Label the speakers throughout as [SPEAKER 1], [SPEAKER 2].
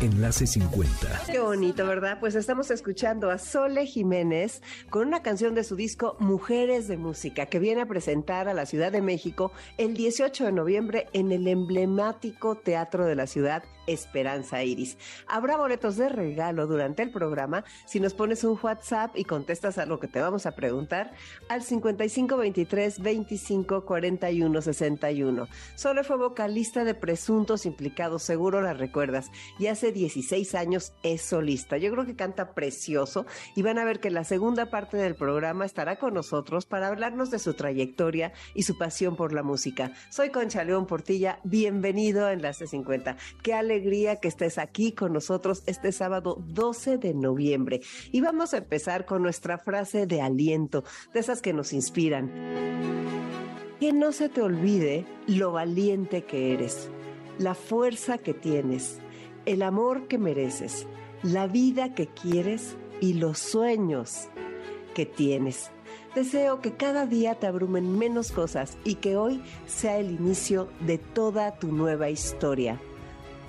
[SPEAKER 1] Enlace 50.
[SPEAKER 2] Qué bonito, ¿verdad? Pues estamos escuchando a Sole Jiménez con una canción de su disco Mujeres de Música que viene a presentar a la Ciudad de México el 18 de noviembre en el emblemático Teatro de la Ciudad Esperanza Iris. Habrá boletos de regalo durante el programa si nos pones un WhatsApp y contestas a lo que te vamos a preguntar al 5523 25 41 61. Sole fue vocalista de Presuntos Implicados, seguro la recuerdas, y hace 16 años es solista. Yo creo que canta precioso y van a ver que la segunda parte del programa estará con nosotros para hablarnos de su trayectoria y su pasión por la música. Soy Concha León Portilla, bienvenido a Enlace 50. Qué alegría que estés aquí con nosotros este sábado 12 de noviembre. Y vamos a empezar con nuestra frase de aliento, de esas que nos inspiran. Que no se te olvide lo valiente que eres, la fuerza que tienes el amor que mereces, la vida que quieres y los sueños que tienes. Deseo que cada día te abrumen menos cosas y que hoy sea el inicio de toda tu nueva historia.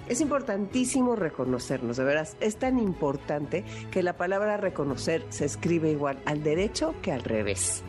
[SPEAKER 2] Es importantísimo reconocernos, de veras, es tan importante que la palabra reconocer se escribe igual al derecho que al revés.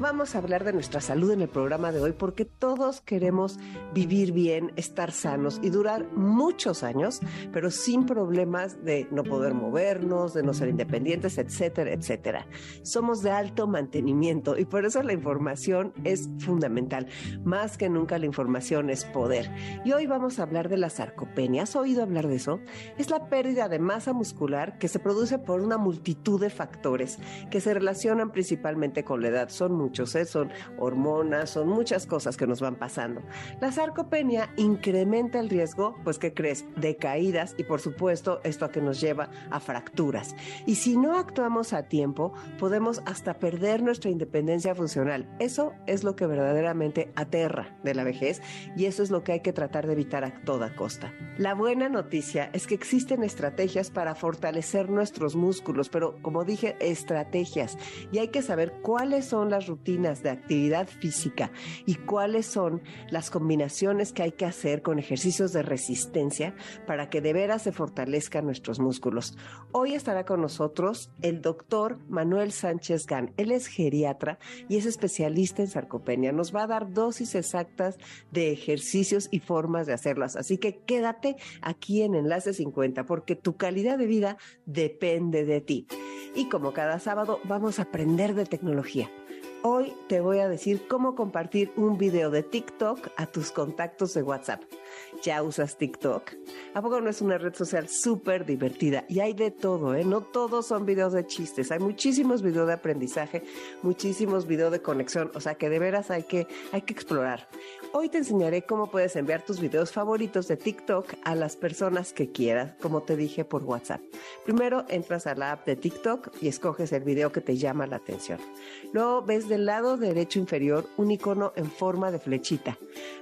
[SPEAKER 2] Vamos a hablar de nuestra salud en el programa de hoy porque todos queremos vivir bien, estar sanos y durar muchos años, pero sin problemas de no poder movernos, de no ser independientes, etcétera, etcétera. Somos de alto mantenimiento y por eso la información es fundamental. Más que nunca la información es poder. Y hoy vamos a hablar de la sarcopenia. ¿Has oído hablar de eso? Es la pérdida de masa muscular que se produce por una multitud de factores que se relacionan principalmente con la edad. Son son hormonas, son muchas cosas que nos van pasando. La sarcopenia incrementa el riesgo, pues, ¿qué crees? De caídas y, por supuesto, esto a que nos lleva a fracturas. Y si no actuamos a tiempo, podemos hasta perder nuestra independencia funcional. Eso es lo que verdaderamente aterra de la vejez y eso es lo que hay que tratar de evitar a toda costa. La buena noticia es que existen estrategias para fortalecer nuestros músculos, pero como dije, estrategias. Y hay que saber cuáles son las rutinas de actividad física y cuáles son las combinaciones que hay que hacer con ejercicios de resistencia para que de veras se fortalezcan nuestros músculos. Hoy estará con nosotros el doctor Manuel Sánchez Gan. Él es geriatra y es especialista en sarcopenia. Nos va a dar dosis exactas de ejercicios y formas de hacerlas. Así que quédate aquí en Enlace 50 porque tu calidad de vida depende de ti. Y como cada sábado vamos a aprender de tecnología. Hoy te voy a decir cómo compartir un video de TikTok a tus contactos de WhatsApp. ¿Ya usas TikTok? ¿A poco no es una red social súper divertida? Y hay de todo, ¿eh? No todos son videos de chistes. Hay muchísimos videos de aprendizaje, muchísimos videos de conexión. O sea que de veras hay que, hay que explorar. Hoy te enseñaré cómo puedes enviar tus videos favoritos de TikTok a las personas que quieras, como te dije por WhatsApp. Primero entras a la app de TikTok y escoges el video que te llama la atención. Luego ves del lado derecho inferior un icono en forma de flechita.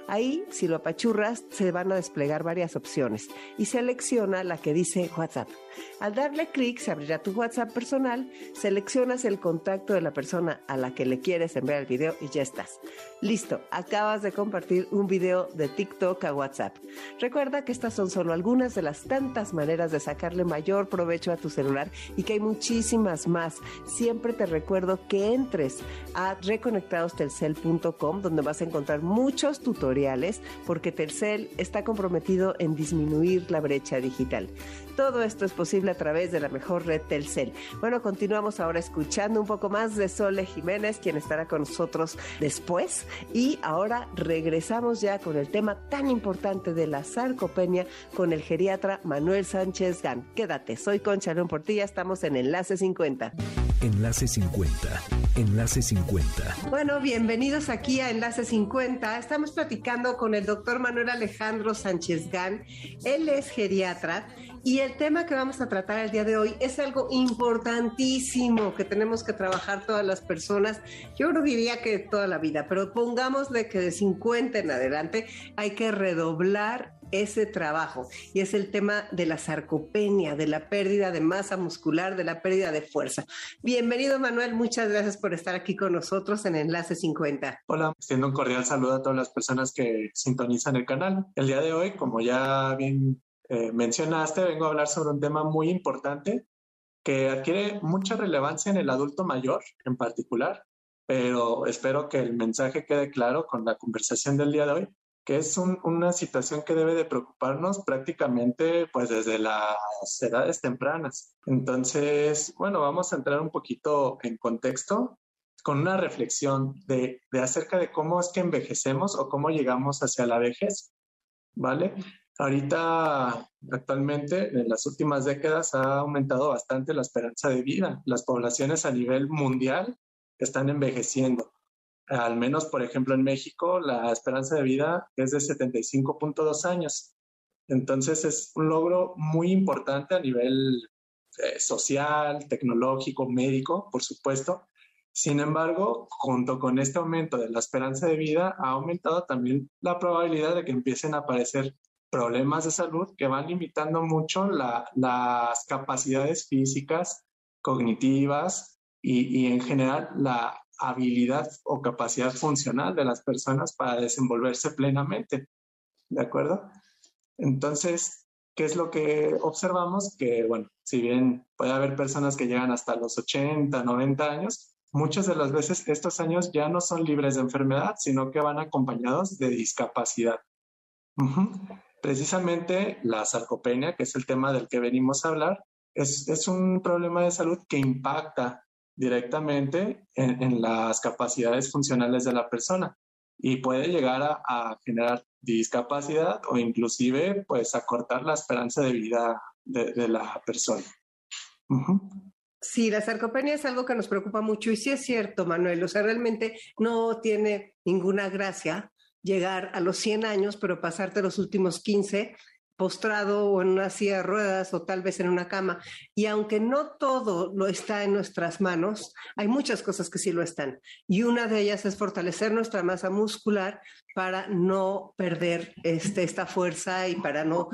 [SPEAKER 2] Ahí, si lo apachurras, se van a desplegar varias opciones y selecciona la que dice WhatsApp. Al darle clic se abrirá tu WhatsApp personal, seleccionas el contacto de la persona a la que le quieres enviar el video y ya estás. Listo, acabas de compartir un video de TikTok a WhatsApp. Recuerda que estas son solo algunas de las tantas maneras de sacarle mayor provecho a tu celular y que hay muchísimas más. Siempre te recuerdo que entres a reconectadostelcel.com donde vas a encontrar muchos tutoriales porque Telcel está comprometido en disminuir la brecha digital. Todo esto es posible a través de la mejor red Telcel. Bueno, continuamos ahora escuchando un poco más de Sole Jiménez, quien estará con nosotros después. Y ahora regresamos ya con el tema tan importante de la sarcopenia con el geriatra Manuel Sánchez Gan. Quédate, soy Concha León Portilla, estamos en Enlace 50.
[SPEAKER 1] Enlace 50. Enlace 50.
[SPEAKER 2] Bueno, bienvenidos aquí a Enlace 50. Estamos platicando con el doctor Manuel Alejandro Sánchez Gan. Él es geriatra Y el tema que vamos a tratar el día de hoy es algo importantísimo que tenemos que trabajar todas las personas. Yo no diría que toda la vida, pero pongámosle que de 50 en adelante hay que redoblar ese trabajo y es el tema de la sarcopenia, de la pérdida de masa muscular, de la pérdida de fuerza. Bienvenido Manuel, muchas gracias por estar aquí con nosotros en Enlace 50.
[SPEAKER 3] Hola, extiendo un cordial saludo a todas las personas que sintonizan el canal. El día de hoy, como ya bien eh, mencionaste, vengo a hablar sobre un tema muy importante que adquiere mucha relevancia en el adulto mayor en particular, pero espero que el mensaje quede claro con la conversación del día de hoy que es una situación que debe de preocuparnos prácticamente pues desde las edades tempranas. Entonces, bueno, vamos a entrar un poquito en contexto con una reflexión de, de acerca de cómo es que envejecemos o cómo llegamos hacia la vejez, ¿vale? Ahorita, actualmente, en las últimas décadas ha aumentado bastante la esperanza de vida. Las poblaciones a nivel mundial están envejeciendo al menos, por ejemplo, en México, la esperanza de vida es de 75.2 años. Entonces, es un logro muy importante a nivel eh, social, tecnológico, médico, por supuesto. Sin embargo, junto con este aumento de la esperanza de vida, ha aumentado también la probabilidad de que empiecen a aparecer problemas de salud que van limitando mucho las capacidades físicas, cognitivas y, y en general la, habilidad o capacidad funcional de las personas para desenvolverse plenamente. ¿De acuerdo? Entonces, ¿qué es lo que observamos? Que, bueno, si bien puede haber personas que llegan hasta los 80, 90 años, muchas de las veces estos años ya no son libres de enfermedad, sino que van acompañados de discapacidad. Precisamente la sarcopenia, que es el tema del que venimos a hablar, es, es un problema de salud que impacta directamente en, las capacidades funcionales de la persona y puede llegar a, generar discapacidad o inclusive pues acortar la esperanza de vida de, la persona.
[SPEAKER 2] Sí, la sarcopenia es algo que nos preocupa mucho y sí es cierto, Manuel, o sea, realmente no tiene ninguna gracia llegar a los 100 años, pero pasarte los últimos 15 postrado o en una silla de ruedas o tal vez en una cama. Y aunque no todo lo está en nuestras manos, hay muchas cosas que sí lo están. Y una de ellas es fortalecer nuestra masa muscular para no perder este, esta fuerza y para no...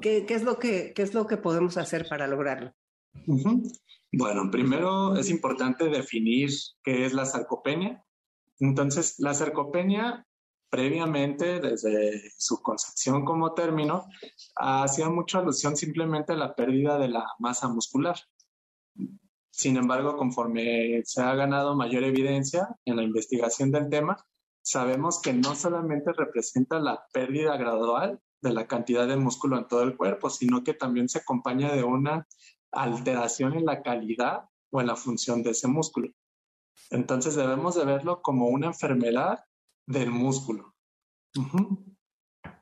[SPEAKER 2] ¿Qué, es lo que, qué es lo que podemos hacer para lograrlo?
[SPEAKER 3] Bueno, primero es importante definir qué es la sarcopenia. Entonces, la sarcopenia previamente, desde su concepción como término, hacía mucha alusión simplemente a la pérdida de la masa muscular. Sin embargo, conforme se ha ganado mayor evidencia en la investigación del tema, sabemos que no solamente representa la pérdida gradual de la cantidad de músculo en todo el cuerpo, sino que también se acompaña de una alteración en la calidad o en la función de ese músculo. Entonces debemos de verlo como una enfermedad del músculo.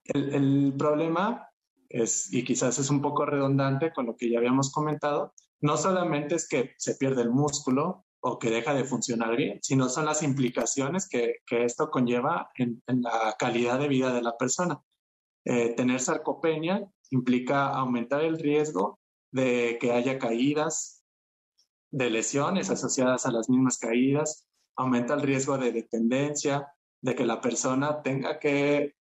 [SPEAKER 3] el, problema es, y quizás es un poco redundante con lo que ya habíamos comentado, no solamente es que se pierde el músculo o que deja de funcionar bien, sino son las implicaciones que, esto conlleva en, la calidad de vida de la persona. Eh, tener sarcopenia implica aumentar el riesgo de que haya caídas, de lesiones asociadas a las mismas caídas, aumenta el riesgo de dependencia, de que la persona tenga que,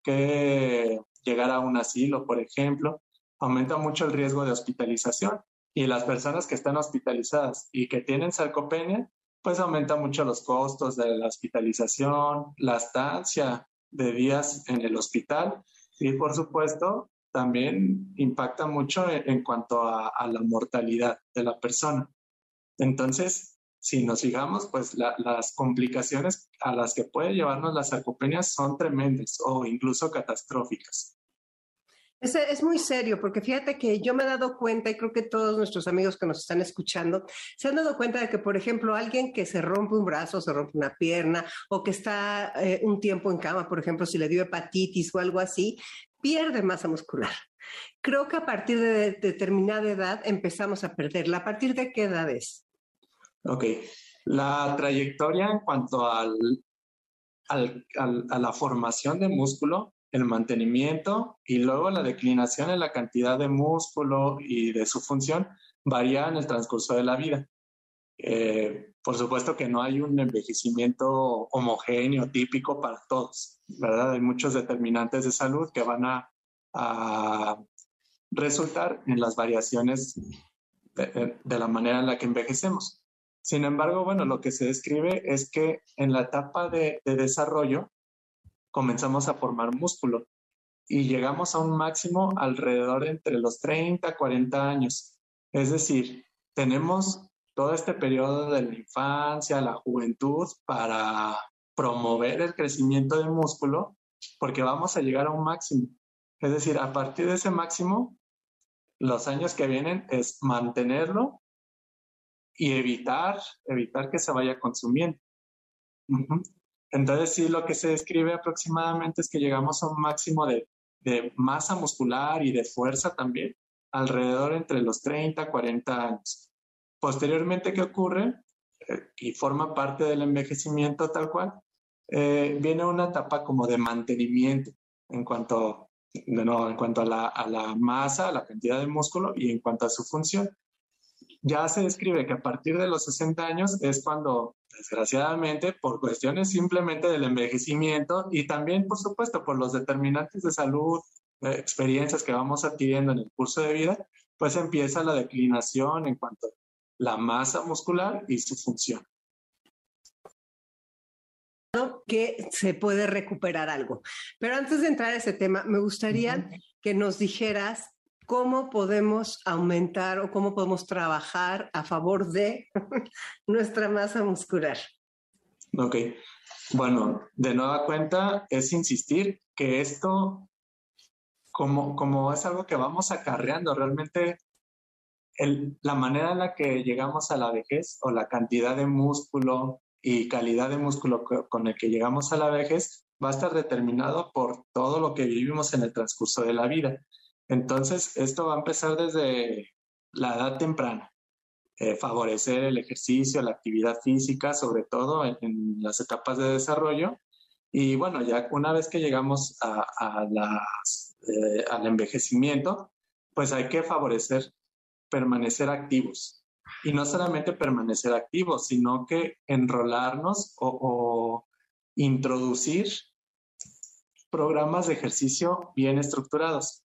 [SPEAKER 3] llegar a un asilo, por ejemplo, aumenta mucho el riesgo de hospitalización. Y las personas que están hospitalizadas y que tienen sarcopenia, pues aumenta mucho los costos de la hospitalización, la estancia de días en el hospital y por supuesto también impacta mucho en, cuanto a, a, la mortalidad de la persona. Entonces, si nos fijamos, pues las complicaciones a las que puede llevarnos las sarcopenias son tremendas o incluso catastróficas.
[SPEAKER 2] Es, es, muy serio, porque fíjate que yo me he dado cuenta, y creo que todos nuestros amigos que nos están escuchando se han dado cuenta de que, por ejemplo, alguien que se rompe un brazo, se rompe una pierna, o que está eh, un tiempo en cama, por ejemplo, si le dio hepatitis o algo así, pierde masa muscular. Creo que a partir de determinada edad empezamos a perderla. ¿A partir de qué edad es?
[SPEAKER 3] Ok, la trayectoria en cuanto al, a la formación de músculo el mantenimiento y luego la declinación en la cantidad de músculo y de su función varía en el transcurso de la vida. Eh, por supuesto que no hay un envejecimiento homogéneo, típico para todos, ¿verdad? Hay muchos determinantes de salud que van a, resultar en las variaciones de, la manera en la que envejecemos. Sin embargo, bueno, lo que se describe es que en la etapa de, de desarrollo comenzamos a formar músculo y llegamos a un máximo alrededor entre los 30 40 años. Es decir, tenemos todo este periodo de la infancia, la juventud, para promover el crecimiento del músculo, porque vamos a llegar a un máximo. Es decir, a partir de ese máximo, los años que vienen es mantenerlo y evitar, evitar que se vaya consumiendo. Entonces, sí, lo que se describe aproximadamente es que llegamos a un máximo de, de masa muscular y de fuerza también, alrededor entre los 30 40 años. Posteriormente, ¿qué ocurre? Eh, y forma parte del envejecimiento tal cual, eh, viene una etapa como de mantenimiento en cuanto, nuevo, en cuanto a la, a la masa, a la cantidad de músculo y en cuanto a su función. Ya se describe que a partir de los 60 años es cuando, desgraciadamente, por cuestiones simplemente del envejecimiento y también, por supuesto, por los determinantes de salud, eh, experiencias que vamos adquiriendo en el curso de vida, pues empieza la declinación en cuanto la masa muscular y su función.
[SPEAKER 2] que se puede recuperar algo. Pero antes de entrar a ese tema, me gustaría que nos dijeras cómo podemos aumentar o cómo podemos trabajar a favor de nuestra masa muscular.
[SPEAKER 3] Ok, bueno, de nueva cuenta es insistir que esto, como, como es algo que vamos acarreando, realmente la manera en la que llegamos a la vejez o la cantidad de músculo y calidad de músculo con el que llegamos a la vejez va a estar determinado por todo lo que vivimos en el transcurso de la vida. Entonces, esto va a empezar desde la edad temprana. Eh, favorecer el ejercicio, la actividad física, sobre todo en, las etapas de desarrollo. Y bueno, ya una vez que llegamos eh, al envejecimiento, pues hay que favorecer permanecer activos. Y no solamente permanecer activos, sino que enrolarnos o, introducir programas de ejercicio bien estructurados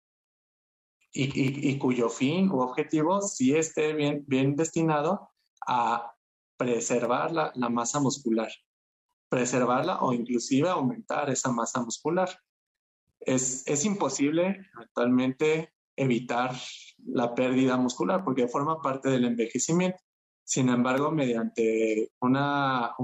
[SPEAKER 3] y, cuyo fin u objetivo sí esté bien, bien destinado a preservar la, la, masa muscular, preservarla o inclusive aumentar esa masa muscular. Es, es imposible actualmente evitar la pérdida muscular porque forma parte del envejecimiento. Sin embargo, mediante una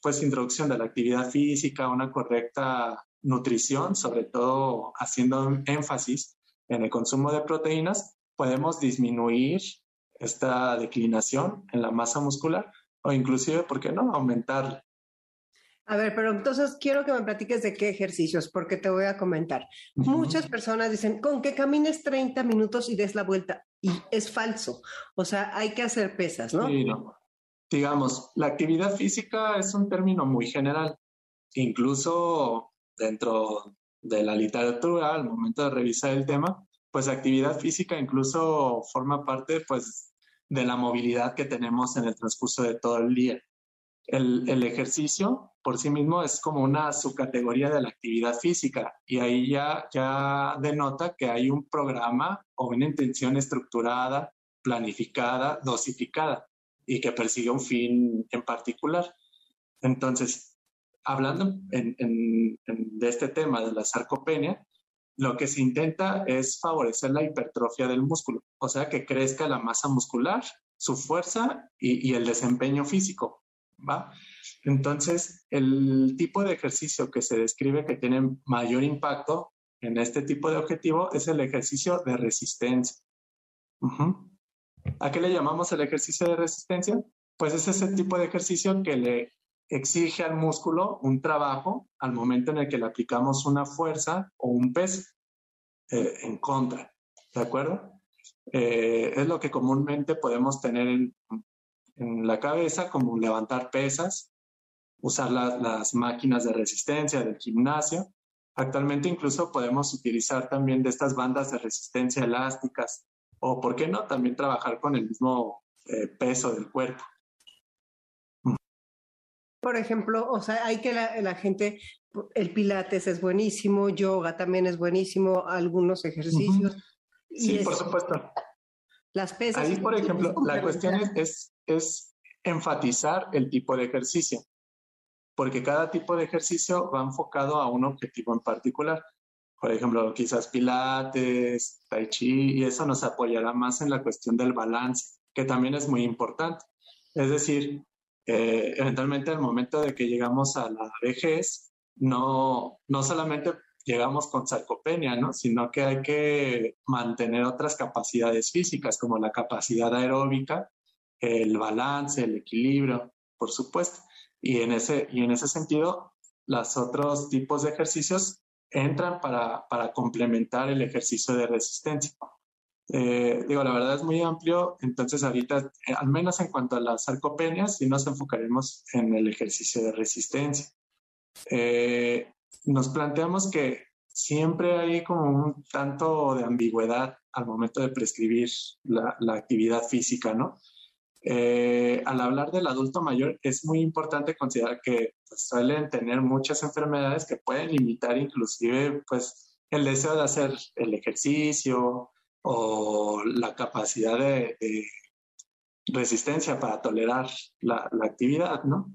[SPEAKER 3] pues, introducción de la actividad física, una correcta nutrición, sobre todo haciendo énfasis en el consumo de proteínas, podemos disminuir esta declinación en la masa muscular o inclusive, ¿por qué no?, aumentarla.
[SPEAKER 2] A ver, pero entonces quiero que me platiques de qué ejercicios, porque te voy a comentar. Muchas personas dicen, con que camines 30 minutos y des la vuelta, y es falso. O sea, hay que hacer pesas, ¿no?
[SPEAKER 3] Sí, no. Digamos, la actividad física es un término muy general. Incluso dentro de la literatura, al momento de revisar el tema, pues actividad física incluso forma parte, pues, de la movilidad que tenemos en el transcurso de todo el día. El, el, ejercicio por sí mismo es como una subcategoría de la actividad física y ahí ya, ya denota que hay un programa o una intención estructurada, planificada, dosificada y que persigue un fin en particular. Entonces, hablando en, en, de este tema de la sarcopenia, lo que se intenta es favorecer la hipertrofia del músculo, o sea, que crezca la masa muscular, su fuerza y, el desempeño físico. ¿va? Entonces, el tipo de ejercicio que se describe que tiene mayor impacto en este tipo de objetivo es el ejercicio de resistencia. ¿A qué le llamamos el ejercicio de resistencia? Pues es ese tipo de ejercicio que le exige al músculo un trabajo al momento en el que le aplicamos una fuerza o un peso eh, en contra. ¿De acuerdo? Eh, es lo que comúnmente podemos tener en, la cabeza, como levantar pesas, usar las máquinas de resistencia del gimnasio. Actualmente incluso podemos utilizar también de estas bandas de resistencia elásticas o, ¿por qué no?, también trabajar con el mismo eh, peso del cuerpo.
[SPEAKER 2] Por ejemplo, o sea, hay que la, gente, el pilates es buenísimo, yoga también es buenísimo, algunos ejercicios.
[SPEAKER 3] Sí, por supuesto.
[SPEAKER 2] Las pesas.
[SPEAKER 3] Ahí, por ejemplo, la cuestión es, es enfatizar el tipo de ejercicio porque cada tipo de ejercicio va enfocado a un objetivo en particular. Por ejemplo, quizás pilates, tai chi, y eso nos apoyará más en la cuestión del balance, que también es muy importante. Es decir, eh, eventualmente al momento de que llegamos a la vejez, no, no solamente llegamos con sarcopenia, ¿no? sino que hay que mantener otras capacidades físicas, como la capacidad aeróbica, el balance, el equilibrio, por supuesto. Y en ese, y en ese sentido, los otros tipos de ejercicios entran para, para complementar el ejercicio de resistencia. Eh, digo, la verdad es muy amplio, entonces ahorita, eh, al menos en cuanto a las sarcopenias, sí nos enfocaremos en el ejercicio de resistencia. Eh, nos planteamos que siempre hay como un tanto de ambigüedad al momento de prescribir la, la actividad física, ¿no? Eh, al hablar del adulto mayor, es muy importante considerar que pues, suelen tener muchas enfermedades que pueden limitar inclusive pues, el deseo de hacer el ejercicio o la capacidad de, resistencia para tolerar la, actividad, ¿no?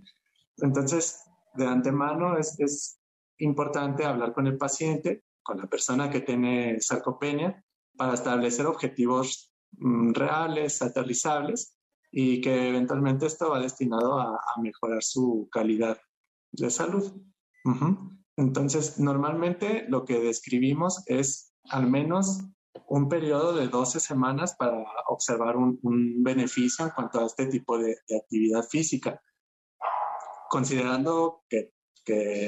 [SPEAKER 3] Entonces, de antemano es, es importante hablar con el paciente, con la persona que tiene sarcopenia, para establecer objetivos mm, reales, aterrizables, y que eventualmente esto va destinado a, mejorar su calidad de salud. Entonces, normalmente lo que describimos es al menos un periodo de 12 semanas para observar un, beneficio en cuanto a este tipo de, actividad física. Considerando que,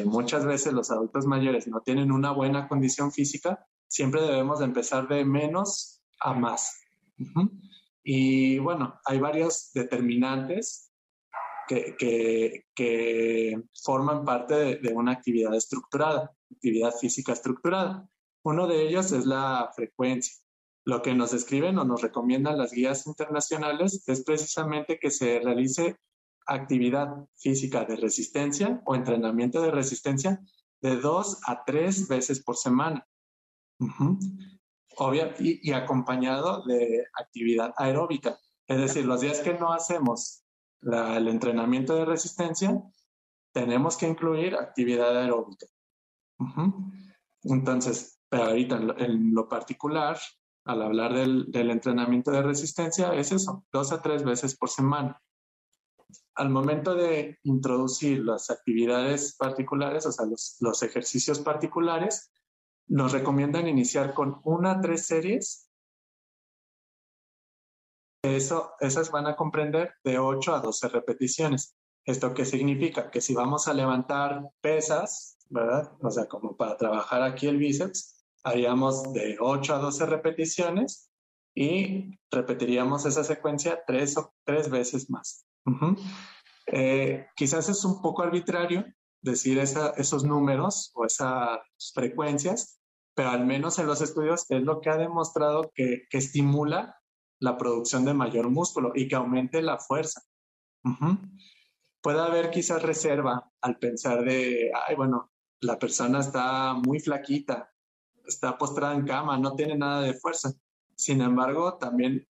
[SPEAKER 3] muchas veces los adultos mayores no tienen una buena condición física, siempre debemos de empezar de menos a más. Y bueno, hay varios determinantes que, que, forman parte de, una actividad estructurada, actividad física estructurada. Uno de ellos es la frecuencia. Lo que nos describen o nos recomiendan las guías internacionales es precisamente que se realice actividad física de resistencia o entrenamiento de resistencia de dos a tres veces por semana obvia, y, acompañado de actividad aeróbica. Es decir, los días que no hacemos el entrenamiento de resistencia, tenemos que incluir actividad aeróbica. Entonces, pero ahorita en lo, particular, al hablar del, entrenamiento de resistencia, es eso, dos a tres veces por semana. Al momento de introducir las actividades particulares, o sea, los, los ejercicios particulares, nos recomiendan iniciar con una a tres series. Eso, esas van a comprender de 8 a 12 repeticiones. ¿Esto qué significa? Que si vamos a levantar pesas, ¿verdad? O sea, como para trabajar aquí el bíceps, haríamos de 8 a 12 repeticiones y repetiríamos esa secuencia tres, o, tres veces más. Eh, quizás es un poco arbitrario decir esos números o esas frecuencias, pero al menos en los estudios es lo que ha demostrado que, estimula la producción de mayor músculo y que aumente la fuerza. Puede haber quizás reserva al pensar de, ay, bueno, la persona está muy flaquita, está postrada en cama, no tiene nada de fuerza. Sin embargo, también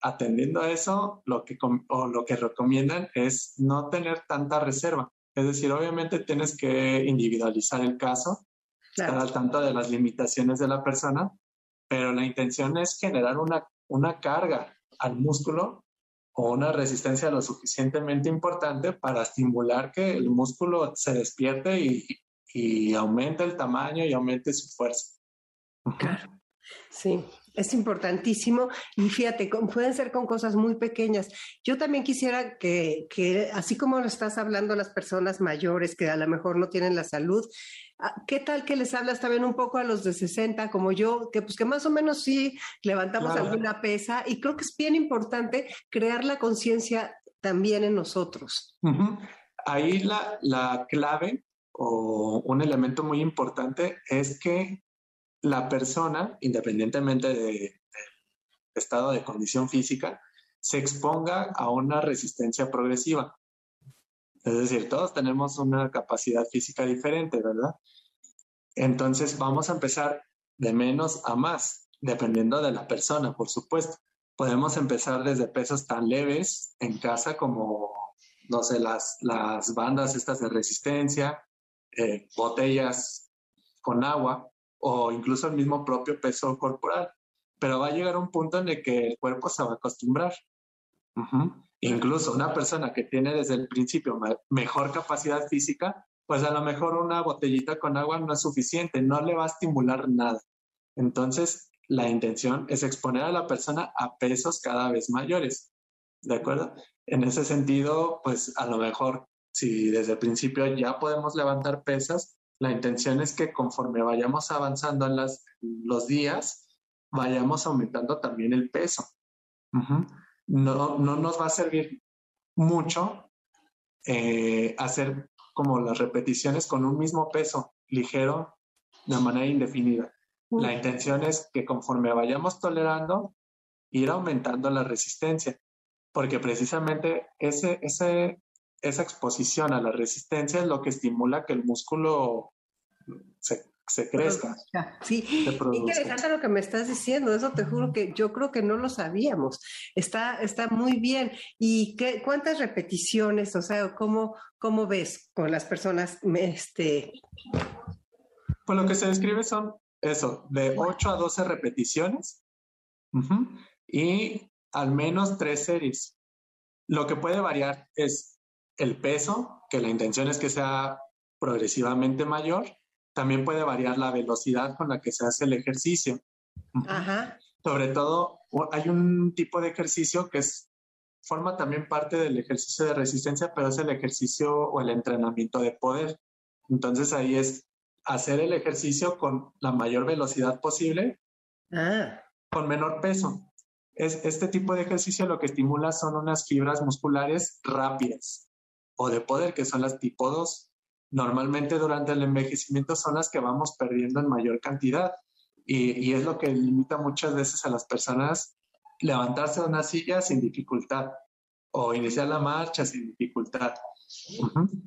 [SPEAKER 3] atendiendo a eso, lo que, o lo que recomiendan es no tener tanta reserva. Es decir, obviamente tienes que individualizar el caso estar al tanto de las limitaciones de la persona, pero la intención es generar una, una carga al músculo o una resistencia lo suficientemente importante para estimular que el músculo se despierte y, y aumente el tamaño y aumente su fuerza.
[SPEAKER 2] Claro. Sí, es importantísimo y fíjate, pueden ser con cosas muy pequeñas. Yo también quisiera que, que, así como lo estás hablando a las personas mayores que a lo mejor no tienen la salud, ah, ¿qué tal que les hablas también un poco a los de 60 como yo, que pues que más o menos sí levantamos alguna pesa y creo que es bien importante crear la conciencia también en nosotros.
[SPEAKER 3] Ahí la, la clave o un elemento muy importante es que la persona, independientemente del estado de condición física, se exponga a una resistencia progresiva. Es decir, todos tenemos una capacidad física diferente, ¿verdad? Entonces vamos a empezar de menos a más, dependiendo de la persona, por supuesto. Podemos empezar desde pesos tan leves en casa como, no sé, las, las bandas estas de resistencia, eh, botellas con agua o incluso el mismo propio peso corporal. Pero va a llegar un punto en el que el cuerpo se va a acostumbrar. Incluso una persona que tiene desde el principio mejor capacidad física, pues a lo mejor una botellita con agua no es suficiente, no le va a estimular nada. Entonces, la intención es exponer a la persona a pesos cada vez mayores. ¿De acuerdo? En ese sentido, pues a lo mejor si desde el principio ya podemos levantar pesas, la intención es que conforme vayamos avanzando en las, los días, vayamos aumentando también el peso. no, no, nos va a servir mucho eh, hacer como las repeticiones con un mismo peso ligero de manera indefinida. La intención es que conforme vayamos tolerando, ir aumentando la resistencia, porque precisamente ese, ese, esa exposición a la resistencia es lo que estimula que el músculo se, crezca.
[SPEAKER 2] Sí, interesante lo que me estás diciendo, eso te juro que yo creo que no lo sabíamos. Está, está muy bien. ¿Y qué, cuántas repeticiones, o sea, cómo, cómo ves con las personas? Este...
[SPEAKER 3] Pues lo que se describe son eso, de 8 a 12 repeticiones y al menos tres series. Lo que puede variar es el peso, que la intención es que sea progresivamente mayor, también puede variar la velocidad con la que se hace el ejercicio. Sobre todo, hay un tipo de ejercicio que es, forma también parte del ejercicio de resistencia, pero es el ejercicio o el entrenamiento de poder. Entonces ahí es hacer el ejercicio con la mayor velocidad posible, ah. con menor peso. Es, este tipo de ejercicio lo que estimula son unas fibras musculares rápidas o de poder, que son las tipo 2. Normalmente durante el envejecimiento son las que vamos perdiendo en mayor cantidad y, es lo que limita muchas veces a las personas levantarse de una silla sin dificultad o iniciar la marcha sin dificultad.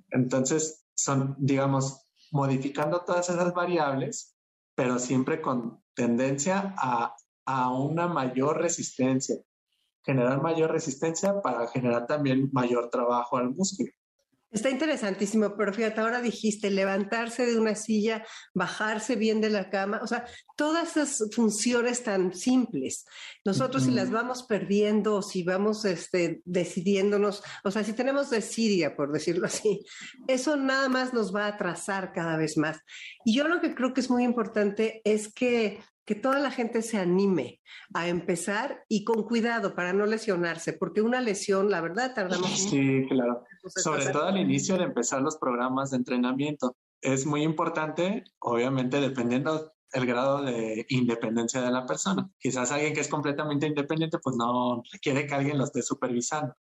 [SPEAKER 3] Entonces, son, digamos, modificando todas esas variables, pero siempre con tendencia a, a una mayor resistencia, generar mayor resistencia para generar también mayor trabajo al músculo.
[SPEAKER 2] Está interesantísimo, pero fíjate, ahora dijiste levantarse de una silla, bajarse bien de la cama, o sea, todas esas funciones tan simples. Nosotros si las vamos perdiendo, si vamos este, decidiéndonos, o sea, si tenemos desidia, por decirlo así, eso nada más nos va a atrasar cada vez más. Y yo lo que creo que es muy importante es que que toda la gente se anime a empezar y con cuidado para no lesionarse, porque una lesión, la verdad, tardamos.
[SPEAKER 3] Sí, claro. Sobre todo al inicio de empezar los programas de entrenamiento. Es muy importante, obviamente, dependiendo el grado de independencia de la persona. Quizás alguien que es completamente independiente, pues no requiere que alguien lo esté supervisando.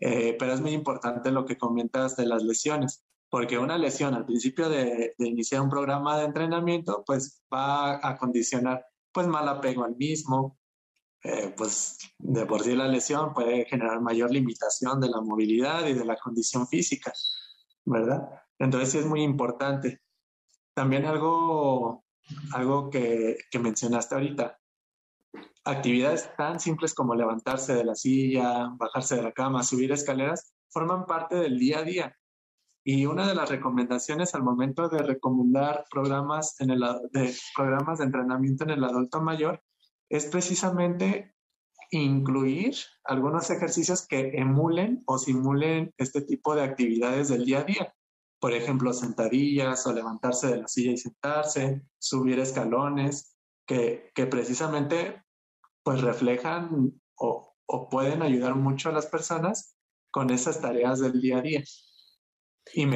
[SPEAKER 3] Eh, pero es muy importante lo que comentas de las lesiones porque una lesión al principio de, iniciar un programa de entrenamiento, pues va a condicionar pues mal apego al mismo, eh, pues de por sí la lesión puede generar mayor limitación de la movilidad y de la condición física, ¿verdad? Entonces sí es muy importante. También algo, algo que, que mencionaste ahorita, actividades tan simples como levantarse de la silla, bajarse de la cama, subir escaleras, forman parte del día a día y una de las recomendaciones al momento de recomendar programas, en el, de, programas de entrenamiento en el adulto mayor es precisamente incluir algunos ejercicios que emulen o simulen este tipo de actividades del día a día. Por ejemplo, sentadillas o levantarse de la silla y sentarse, subir escalones, que, que precisamente pues reflejan o, o pueden ayudar mucho a las personas con esas tareas del día a día y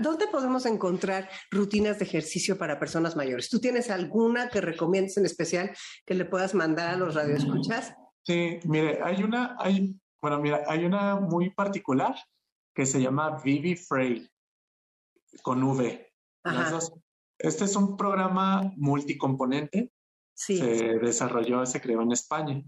[SPEAKER 2] ¿Dónde podemos encontrar rutinas de ejercicio para personas mayores? ¿Tú tienes alguna que recomiendes en especial que le puedas mandar a los radioescuchas?
[SPEAKER 3] Sí, mire, hay una, hay, bueno, mira, hay una muy particular que se llama Vivi Frail. con V. Este es un programa multicomponente. Sí. Se desarrolló, se creó en España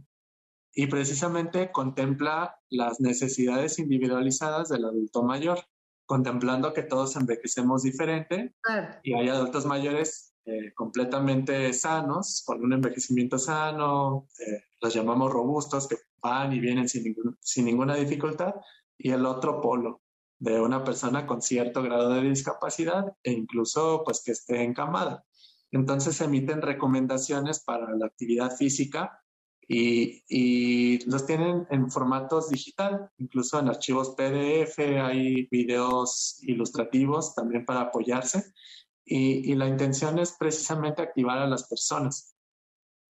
[SPEAKER 3] y precisamente contempla las necesidades individualizadas del adulto mayor, contemplando que todos envejecemos diferente y hay adultos mayores eh, completamente sanos, con un envejecimiento sano, eh, los llamamos robustos, que van y vienen sin, sin ninguna dificultad, y el otro polo de una persona con cierto grado de discapacidad e incluso pues que esté encamada. Entonces se emiten recomendaciones para la actividad física y, los tienen en formatos digital, incluso en archivos PDF, hay videos ilustrativos también para apoyarse y, la intención es precisamente activar a las personas.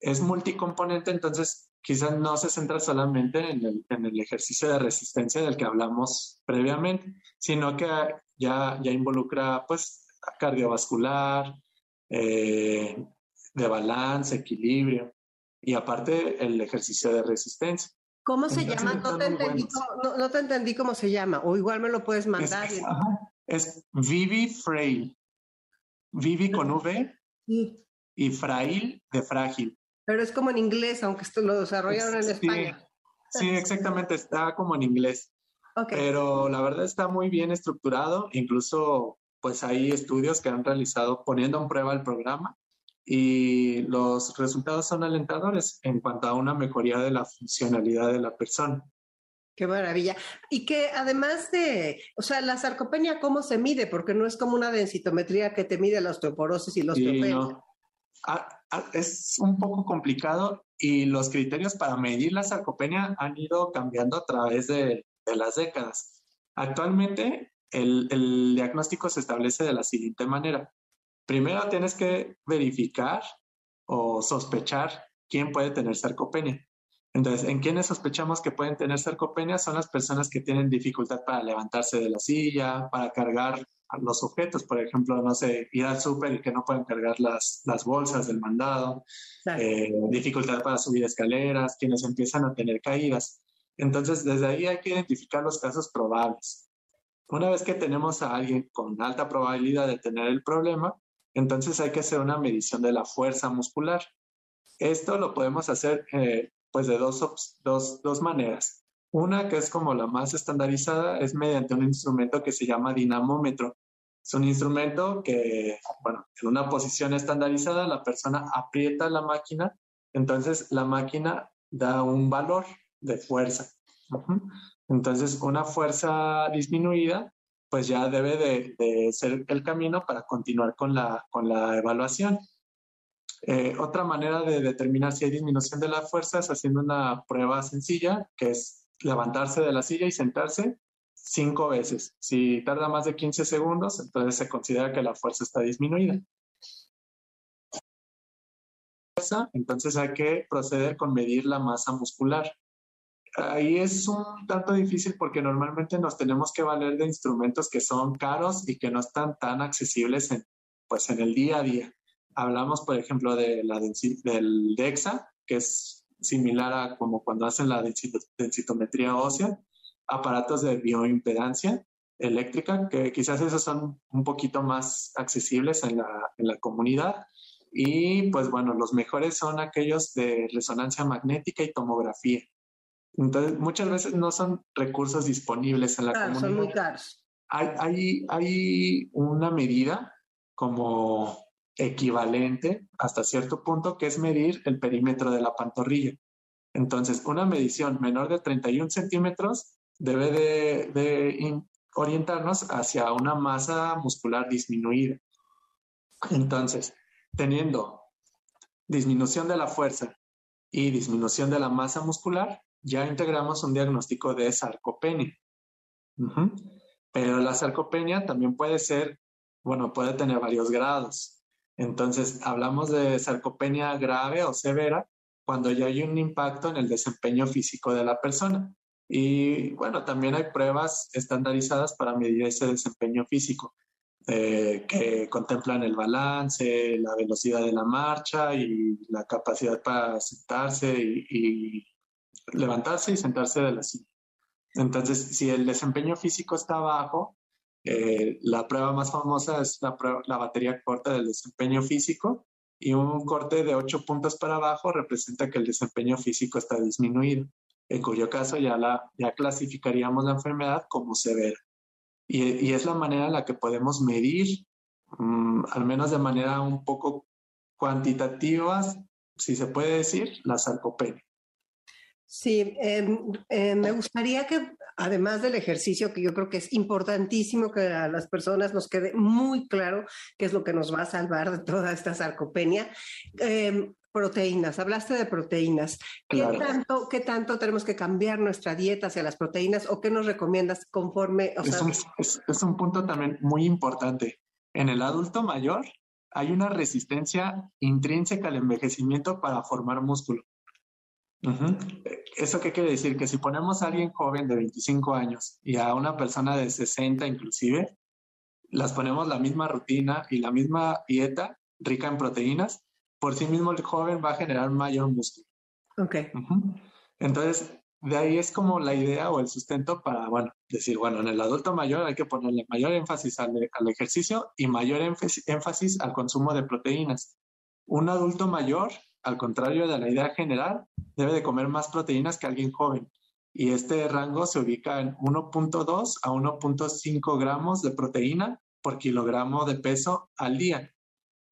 [SPEAKER 3] Es multicomponente, entonces quizás no se centra solamente en el, en el, ejercicio de resistencia del que hablamos previamente, sino que ya, ya involucra pues cardiovascular, eh, de balance, equilibrio y aparte el ejercicio de resistencia.
[SPEAKER 2] ¿Cómo se llama? No te, entendí cómo, se llama, o igual me lo puedes mandar.
[SPEAKER 3] Es, Vivi Frail. Vivi con V y Frail de frágil.
[SPEAKER 2] Pero es como en inglés, aunque esto lo desarrollaron en España.
[SPEAKER 3] Sí, exactamente, está como en inglés. Pero la verdad está muy bien estructurado, incluso pues hay estudios que han realizado poniendo en prueba el programa y los resultados son alentadores en cuanto a una mejoría de la funcionalidad de la persona.
[SPEAKER 2] Qué maravilla. Y que además de, o sea, la sarcopenia, ¿cómo se mide? Porque no es como una densitometría que te mide la osteoporosis y los osteopenia.
[SPEAKER 3] Ah, ah, es un poco complicado y los criterios para medir la sarcopenia han ido cambiando a través de, las décadas. Actualmente, el diagnóstico se establece de la siguiente manera. Primero tienes que verificar o sospechar quién puede tener sarcopenia. Entonces, ¿en quiénes sospechamos que pueden tener sarcopenia? Son las personas que tienen dificultad para levantarse de la silla, para cargar los objetos, por ejemplo, no sé, ir al súper y que no pueden cargar las, las bolsas del mandado, eh, dificultad para subir escaleras, quienes empiezan a tener caídas. Entonces, desde ahí hay que identificar los casos probables. Una vez que tenemos a alguien con alta probabilidad de tener el problema, entonces hay que hacer una medición de la fuerza muscular. Esto lo podemos hacer eh, pues de dos, dos, dos maneras. Una que es como la más estandarizada es mediante un instrumento que se llama dinamómetro. Es un instrumento que, bueno, en una posición estandarizada la persona aprieta la máquina, entonces la máquina da un valor de fuerza. Entonces, una fuerza disminuida pues ya debe de, ser el camino para continuar con la, con la evaluación. Eh, otra manera de determinar si hay disminución de la fuerza es haciendo una prueba sencilla, que es levantarse de la silla y sentarse cinco veces. Si tarda más de 15 segundos, entonces se considera que la fuerza está disminuida. Entonces hay que proceder con medir la masa muscular ahí es un tanto difícil porque normalmente nos tenemos que valer de instrumentos que son caros y que no están tan accesibles en, pues en el día a día. Hablamos, por ejemplo, de la del DEXA, que es similar a como cuando hacen la densitometría ósea, aparatos de bioimpedancia eléctrica, que quizás esos son un poquito más accesibles en la, en la comunidad. Y pues bueno, los mejores son aquellos de resonancia magnética y tomografía entonces, muchas veces no son recursos disponibles en la comunidad. Son muy caros. Hay, hay, hay una medida como equivalente hasta cierto punto que es medir el perímetro de la pantorrilla. Entonces, una medición menor de 31 centímetros debe de, de orientarnos hacia una masa muscular disminuida. Entonces, teniendo disminución de la fuerza y disminución de la masa muscular, ya integramos un diagnóstico de sarcopenia. Pero la sarcopenia también puede ser, bueno, puede tener varios grados. Entonces, hablamos de sarcopenia grave o severa cuando ya hay un impacto en el desempeño físico de la persona. Y bueno, también hay pruebas estandarizadas para medir ese desempeño físico, eh, que contemplan el balance, la velocidad de la marcha y la capacidad para sentarse y levantarse y sentarse de la silla. Entonces, si el desempeño físico está bajo, Eh, la prueba más famosa es la, la batería corta del desempeño físico y un corte de 8 puntos para abajo representa que el desempeño físico está disminuido, en cuyo caso ya, la, ya clasificaríamos la enfermedad como severa. Y, y es la manera en la que podemos medir, mm, al menos de manera un poco cuantitativa, si se puede decir, la sarcopenia.
[SPEAKER 2] Sí, em, em, me gustaría que, además del ejercicio, que yo creo que es importantísimo que a las personas nos quede muy claro qué es lo que nos va a salvar de toda esta sarcopenia, em, proteínas, hablaste de proteínas. ¿Qué, tanto, ¿Qué tanto tenemos que cambiar nuestra dieta hacia las proteínas o qué nos recomiendas conforme?
[SPEAKER 3] es, un, es un punto también muy importante. En el adulto mayor hay una resistencia intrínseca al envejecimiento para formar músculo. ¿Eso qué quiere decir? Que si ponemos a alguien joven de 25 años y a una persona de 60 inclusive, las ponemos la misma rutina y la misma dieta rica en proteínas, por sí mismo el joven va a generar mayor músculo.
[SPEAKER 2] Ok.
[SPEAKER 3] Entonces, de ahí es como la idea o el sustento para, bueno, decir, bueno, en el adulto mayor hay que ponerle mayor énfasis al, al ejercicio y mayor énfasis al consumo de proteínas. Un adulto mayor al contrario de la idea general, debe de comer más proteínas que alguien joven. Y este rango se ubica en 1.2 a 1.5 gramos de proteína por kilogramo de peso al día.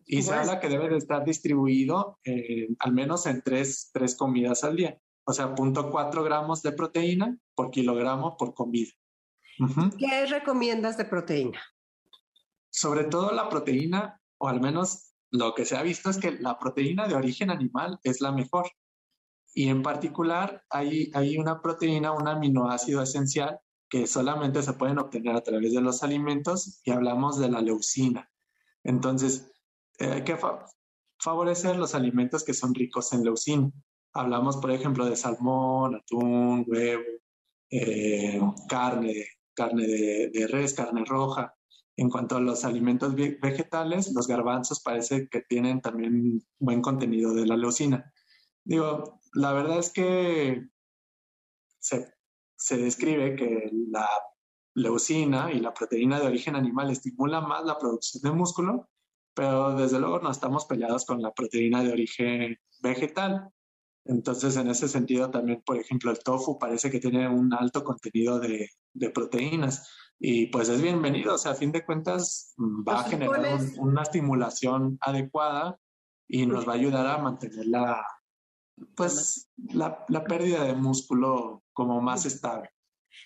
[SPEAKER 3] Y se habla que debe de estar distribuido al menos en tres, tres comidas al día. O sea, 0.4 gramos de proteína por kilogramo por comida.
[SPEAKER 2] ¿Qué recomiendas de proteína?
[SPEAKER 3] Sobre todo la proteína, o al menos lo que se ha visto es que la proteína de origen animal es la mejor. Y en particular hay, hay una proteína, un aminoácido esencial que solamente se pueden obtener a través de los alimentos y hablamos de la leucina. Entonces, eh, hay que favorecer los alimentos que son ricos en leucina. Hablamos, por ejemplo, de salmón, atún, huevo, eh, carne, carne de res, carne roja. En cuanto a los alimentos vegetales, los garbanzos parece que tienen también buen contenido de la leucina. Digo, la verdad es que se, describe que la leucina y la proteína de origen animal estimulan más la producción de músculo, pero desde luego no estamos peleados con la proteína de origen vegetal. Entonces, en ese sentido, también, por ejemplo, el tofu parece que tiene un alto contenido de proteínas y pues es bienvenido, o sea, a fin de cuentas mm, va a generar una estimulación adecuada y nos va a ayudar a mantener la, pues, la, la pérdida de músculo como más estable.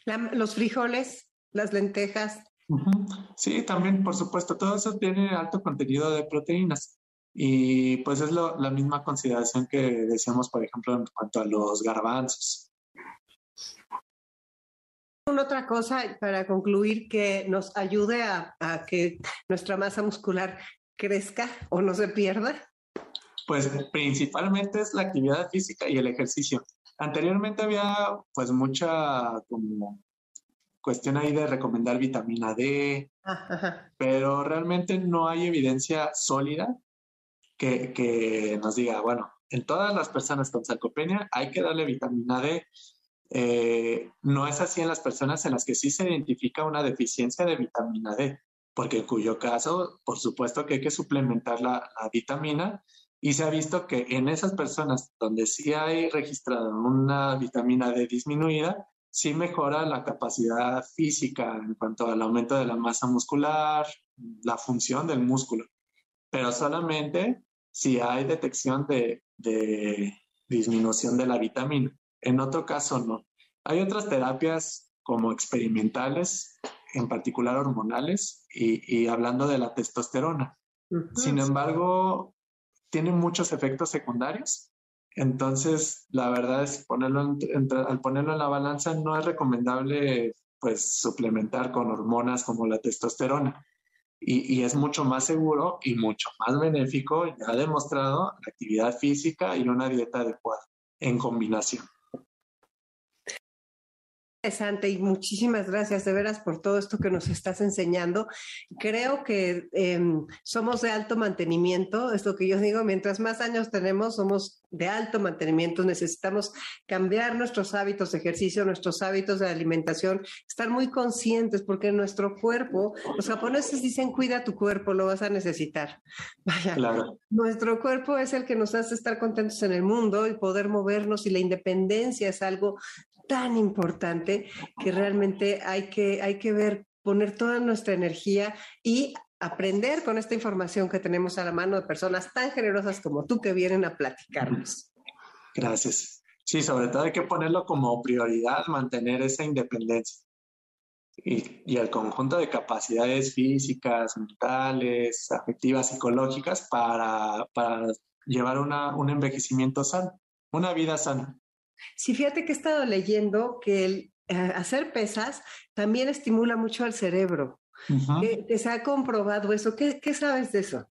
[SPEAKER 2] los frijoles, las lentejas.
[SPEAKER 3] Sí, también, por supuesto, todo eso tiene alto contenido de proteínas. Y pues es lo, la misma consideración que decíamos, por ejemplo, en cuanto a los garbanzos.
[SPEAKER 2] Una otra cosa para concluir que nos ayude a, que nuestra masa muscular crezca o no se pierda?
[SPEAKER 3] Pues principalmente es la actividad física y el ejercicio. Anteriormente había pues mucha como cuestión ahí de recomendar vitamina D, ah, pero realmente no hay evidencia sólida que, que, nos diga, bueno, en todas las personas con sarcopenia hay que darle vitamina D eh, no es así en las personas en las que sí se identifica una deficiencia de vitamina D, porque en cuyo caso, por supuesto que hay que suplementar la, vitamina y se ha visto que en esas personas donde sí hay registrado una vitamina D disminuida, sí mejora la capacidad física en cuanto al aumento de la masa muscular, la función del músculo, pero solamente si hay detección de disminución de la vitamina. En otro caso, no. Hay otras terapias como experimentales, en particular hormonales, y, hablando de la testosterona. Sin embargo, tiene muchos efectos secundarios. Entonces, la verdad es ponerlo al ponerlo en la balanza, no es recomendable pues suplementar con hormonas como la testosterona. Y, y, es mucho más seguro y mucho más benéfico, ya demostrado, la actividad física y una dieta adecuada en combinación.
[SPEAKER 2] Interesante y muchísimas gracias de veras por todo esto que nos estás enseñando. Creo que em, somos de alto mantenimiento, es lo que yo digo, mientras más años tenemos, somos de alto mantenimiento, necesitamos cambiar nuestros hábitos de ejercicio, nuestros hábitos de alimentación, estar muy conscientes porque nuestro cuerpo, los japoneses dicen cuida tu cuerpo, lo vas a necesitar. Vaya, claro. nuestro cuerpo es el que nos hace estar contentos en el mundo y poder movernos y la independencia es algo tan importante que realmente hay que, hay que ver, poner toda nuestra energía y aprender con esta información que tenemos a la mano de personas tan generosas como tú que vienen a platicarnos.
[SPEAKER 3] Gracias. Sí, sobre todo hay que ponerlo como prioridad, mantener esa independencia. Y, y, el conjunto de capacidades físicas, mentales, afectivas, psicológicas para, para llevar una, un envejecimiento sano, una vida sana.
[SPEAKER 2] Sí, fíjate que he estado leyendo que el eh, hacer pesas también estimula mucho al cerebro. que, se ha comprobado eso. ¿Qué, sabes de eso?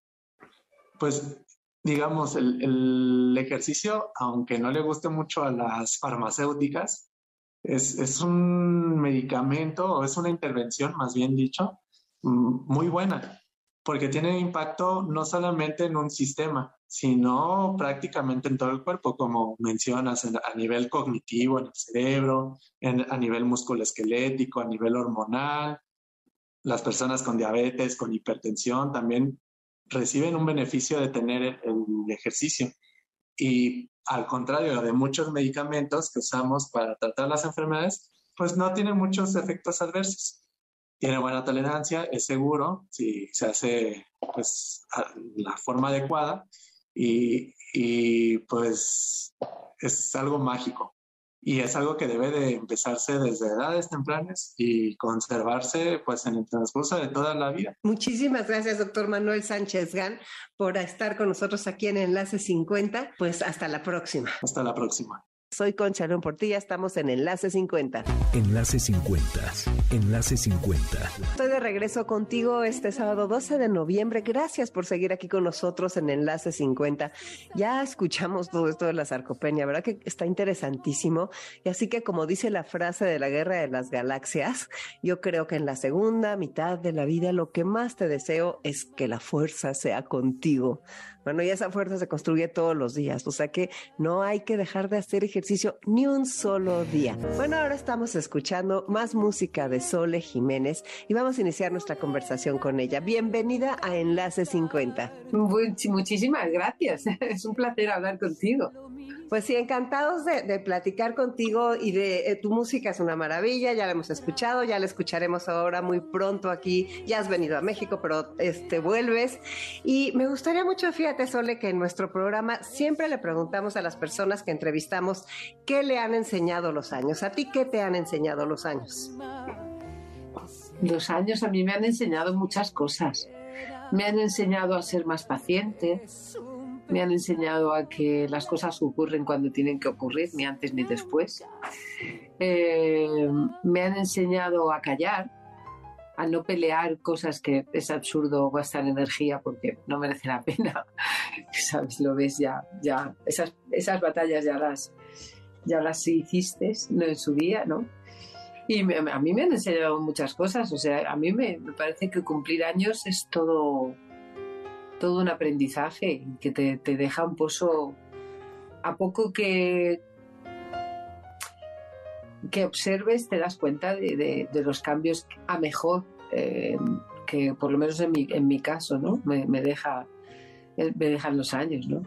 [SPEAKER 3] Pues digamos, el, el, ejercicio, aunque no le guste mucho a las farmacéuticas, es, es, un medicamento o es una intervención, más bien dicho, muy buena, porque tiene impacto no solamente en un sistema, sino prácticamente en todo el cuerpo, como mencionas, a nivel cognitivo, en el cerebro, a nivel musculoesquelético, a nivel hormonal. Las personas con diabetes, con hipertensión, también reciben un beneficio de tener el, ejercicio. Y al contrario de muchos medicamentos que usamos para tratar las enfermedades, pues no tienen muchos efectos adversos. Tiene buena tolerancia, es seguro si se hace pues la forma adecuada y, pues es algo mágico y es algo que debe de empezarse desde edades tempranas y conservarse pues en el transcurso de toda la vida.
[SPEAKER 2] Muchísimas gracias, doctor Manuel Sánchez Gan, por estar con nosotros aquí en Enlace 50. Pues hasta la próxima.
[SPEAKER 3] Hasta la próxima.
[SPEAKER 2] Soy Concha León Portilla, estamos en Enlace 50.
[SPEAKER 1] Enlace 50. Enlace 50.
[SPEAKER 2] Estoy de regreso contigo este sábado 12 de noviembre. Gracias por seguir aquí con nosotros en Enlace 50. Ya escuchamos todo esto de la sarcopenia, ¿verdad? Que está interesantísimo. Y así que como dice la frase de la Guerra de las Galaxias, yo creo que en la segunda mitad de la vida lo que más te deseo es que la fuerza sea contigo. Bueno, y esa fuerza se construye todos los días, o sea que no hay que dejar de hacer ejercicio ni un solo día. Bueno, ahora estamos escuchando más música de Sole Jiménez y vamos a iniciar nuestra conversación con ella. Bienvenida a Enlace 50.
[SPEAKER 4] Muchísimas gracias, es un placer hablar contigo.
[SPEAKER 2] Pues sí, encantados de, platicar contigo y de eh, tu música es una maravilla, ya la hemos escuchado, ya la escucharemos ahora muy pronto aquí. Ya has venido a México, pero este vuelves. Y me gustaría mucho, fíjate, Sole, que en nuestro programa siempre le preguntamos a las personas que entrevistamos qué le han enseñado los años. ¿A ti qué te han enseñado los años?
[SPEAKER 4] Los años a mí me han enseñado muchas cosas. Me han enseñado a ser más paciente, me han enseñado a que las cosas ocurren cuando tienen que ocurrir, ni antes ni después. Eh, me han enseñado a callar, a no pelear cosas que es absurdo gastar energía porque no merece la pena. ¿Sabes? Lo ves ya, ya, esas, esas batallas ya las, ya las hiciste ¿no? en su día, ¿no? Y a mí me han enseñado muchas cosas, o sea, a mí me, me parece que cumplir años es todo, todo un aprendizaje que te, deja un pozo a poco que que observes te das cuenta de, los cambios a mejor eh, que por lo menos en mi, en mi caso no me, deja me dejan los años no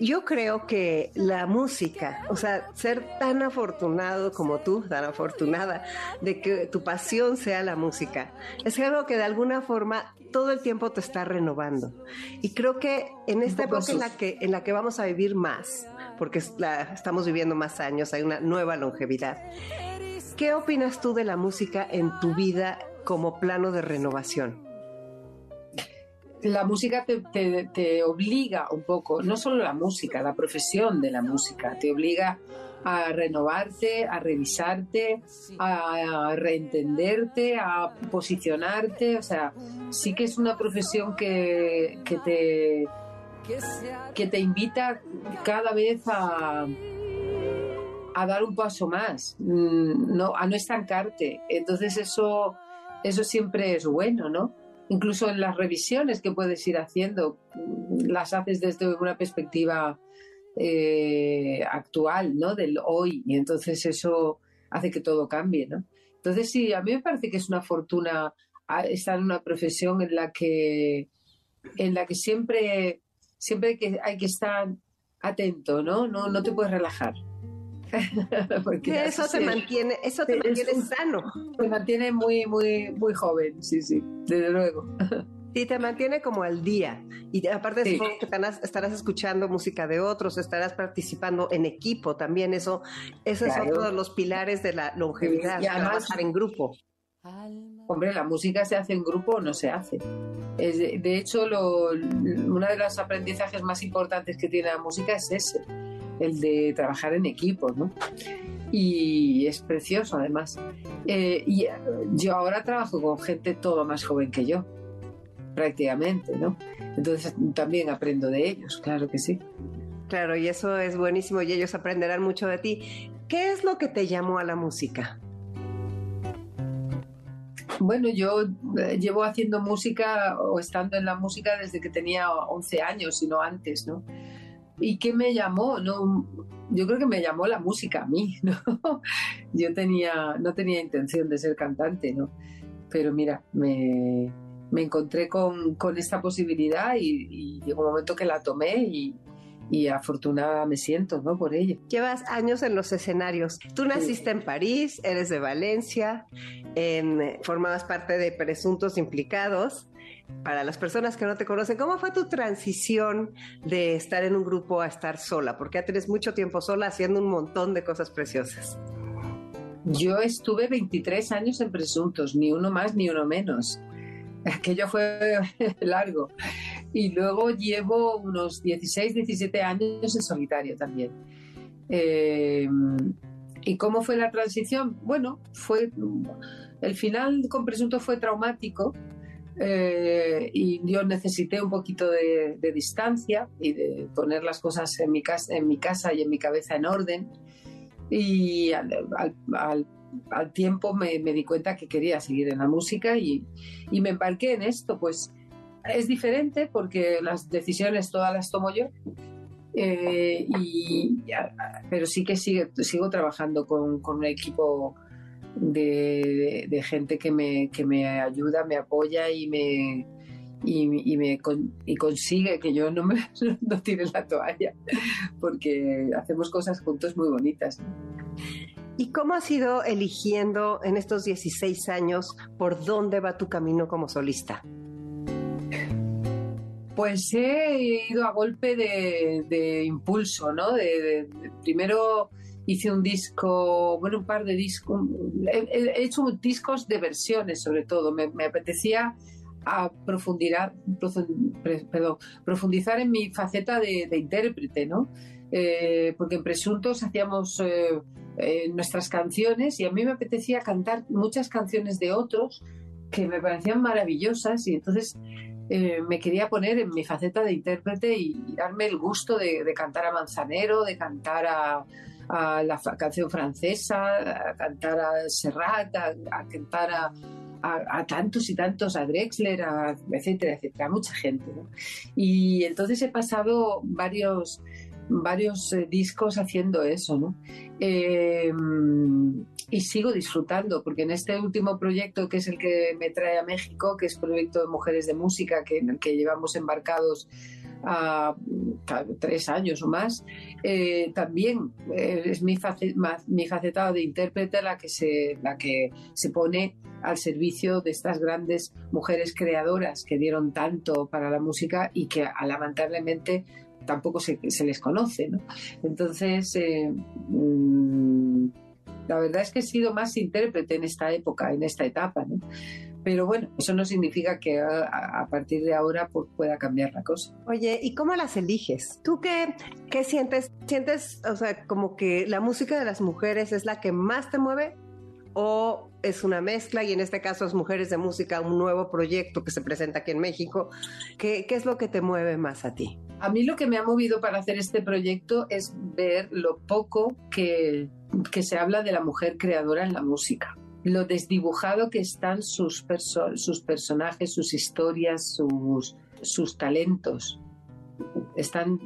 [SPEAKER 2] yo creo que la música, o sea, ser tan afortunado como tú, tan afortunada de que tu pasión sea la música, es algo que de alguna forma todo el tiempo te está renovando. Y creo que en esta época en la que, en la que vamos a vivir más, porque estamos viviendo más años, hay una nueva longevidad. ¿Qué opinas tú de la música en tu vida como plano de renovación?
[SPEAKER 4] La música te, obliga un poco, no solo la música, la profesión de la música, te obliga a renovarte, a revisarte, a, reentenderte, a posicionarte. O sea, sí que es una profesión que, que, te, que te invita cada vez a, a dar un paso más, mm, no, a no estancarte. Entonces eso, eso siempre es bueno, ¿no? Incluso en las revisiones que puedes ir haciendo, mm, las haces desde una perspectiva eh, actual, ¿no? Del hoy, y entonces eso hace que todo cambie, ¿no? Entonces sí, a mí me parece que es una fortuna estar en una profesión en la que, en la que siempre, siempre hay que, hay que estar atento, ¿no? No, no te puedes relajar.
[SPEAKER 2] Porque eso te mantiene, eso te mantiene sano.
[SPEAKER 4] Te mantiene muy, muy, muy joven, sí, sí, desde luego.
[SPEAKER 2] Sí, te mantiene como al día. Y aparte de supongo que estarás, escuchando música de otros, estarás participando en equipo también. Eso, eso es otro de los pilares de la longevidad, y trabajar en grupo.
[SPEAKER 4] Hombre, la música se hace en grupo o no se hace. de hecho, lo, uno de los aprendizajes más importantes que tiene la música es ese, el de trabajar en equipo, ¿no? Y es precioso, además. Eh, y yo ahora trabajo con gente todo más joven que yo prácticamente, ¿no? Entonces también aprendo de ellos, claro que sí.
[SPEAKER 2] Claro, y eso es buenísimo y ellos aprenderán mucho de ti. ¿Qué es lo que te llamó a la música?
[SPEAKER 4] Bueno, yo eh, llevo haciendo música o estando en la música desde que tenía 11 años, y no antes, ¿no? ¿Y qué me llamó? No, yo creo que me llamó la música a mí, ¿no? Yo tenía, no tenía intención de ser cantante, ¿no? Pero mira, me, me encontré con, esta posibilidad y, llegó un momento que la tomé y, afortunada me siento ¿no? por ello.
[SPEAKER 2] Llevas años en los escenarios. Tú naciste en París, eres de Valencia, en, formabas parte de Presuntos Implicados. Para las personas que no te conocen, ¿cómo fue tu transición de estar en un grupo a estar sola? Porque ya tienes mucho tiempo sola haciendo un montón de cosas preciosas.
[SPEAKER 4] Yo estuve 23 años en Presuntos, ni uno más ni uno menos aquello fue largo. Y luego llevo unos 16, 17 años en solitario también. Eh, ¿Y cómo fue la transición? Bueno, fue el final con presunto fue traumático eh, y yo necesité un poquito de, distancia y de poner las cosas en mi, casa, en mi casa y en mi cabeza en orden. Y al, al al tiempo me, di cuenta que quería seguir en la música y, me embarqué en esto. Pues es diferente porque las decisiones todas las tomo yo, eh, pero sí que sigo trabajando con, un equipo de, gente que me, que me ayuda, me apoya y me, y, me y consigue que yo no me no tire la toalla porque hacemos cosas juntos muy bonitas.
[SPEAKER 2] ¿Y cómo has ido eligiendo en estos 16 años por dónde va tu camino como solista?
[SPEAKER 4] Pues he ido a golpe de, impulso, ¿no? De, primero hice un disco, bueno, un par de discos, he, hecho discos de versiones sobre todo, me, apetecía a profundizar, perdón, profundizar en mi faceta de, intérprete, ¿no? Eh, porque en Presuntos hacíamos... Eh, eh, nuestras canciones y a mí me apetecía cantar muchas canciones de otros que me parecían maravillosas y entonces eh, me quería poner en mi faceta de intérprete y, darme el gusto de, cantar a Manzanero, de cantar a, la canción francesa, a cantar a Serrat, a, cantar a, tantos y tantos, a Drexler, etcétera, etcétera, a mucha gente. Y entonces he pasado varios varios eh, discos haciendo eso, ¿no? Em, y sigo disfrutando, porque en este último proyecto, que es el que me trae a México, que es proyecto de Mujeres de Música, que llevamos embarcados a, tres años o más, eh, también eh, es mi, mi faceta de intérprete la que, se, la que se pone al servicio de estas grandes mujeres creadoras que dieron tanto para la música y que lamentablemente tampoco se, les conoce, ¿no? Entonces, eh, mm, la verdad es que he sido más intérprete en esta época, en esta etapa, ¿no? Pero bueno, eso no significa que a, partir de ahora pues, pueda cambiar la cosa.
[SPEAKER 2] Oye, ¿y cómo las eliges? ¿Tú qué, qué sientes? ¿Sientes, o sea, como que la música de las mujeres es la que más te mueve? ¿O es una mezcla y en este caso es Mujeres de Música, un nuevo proyecto que se presenta aquí en México? ¿Qué, qué es lo que te mueve más a ti?
[SPEAKER 4] A mí lo que me ha movido para hacer este proyecto es ver lo poco que, que se habla de la mujer creadora en la música lo desdibujado que están sus, personajes, sus historias, sus, talentos. Están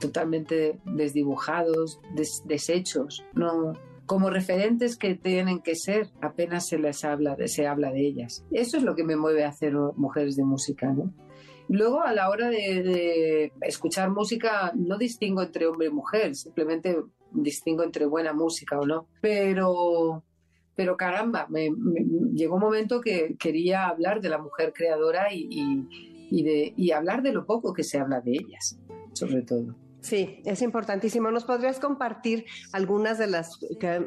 [SPEAKER 4] totalmente desdibujados, deshechos, no como referentes que tienen que ser, apenas se les habla, se habla de ellas. Eso es lo que me mueve a hacer mujeres de música, ¿no? Luego, a la hora de, de, escuchar música, no distingo entre hombre y mujer, simplemente distingo entre buena música o no. Pero pero caramba, me, llegó un momento que quería hablar de la mujer creadora y, de, y hablar de lo poco que se habla de ellas, sobre todo.
[SPEAKER 2] Sí, es importantísimo. ¿Nos podrías compartir algunas de las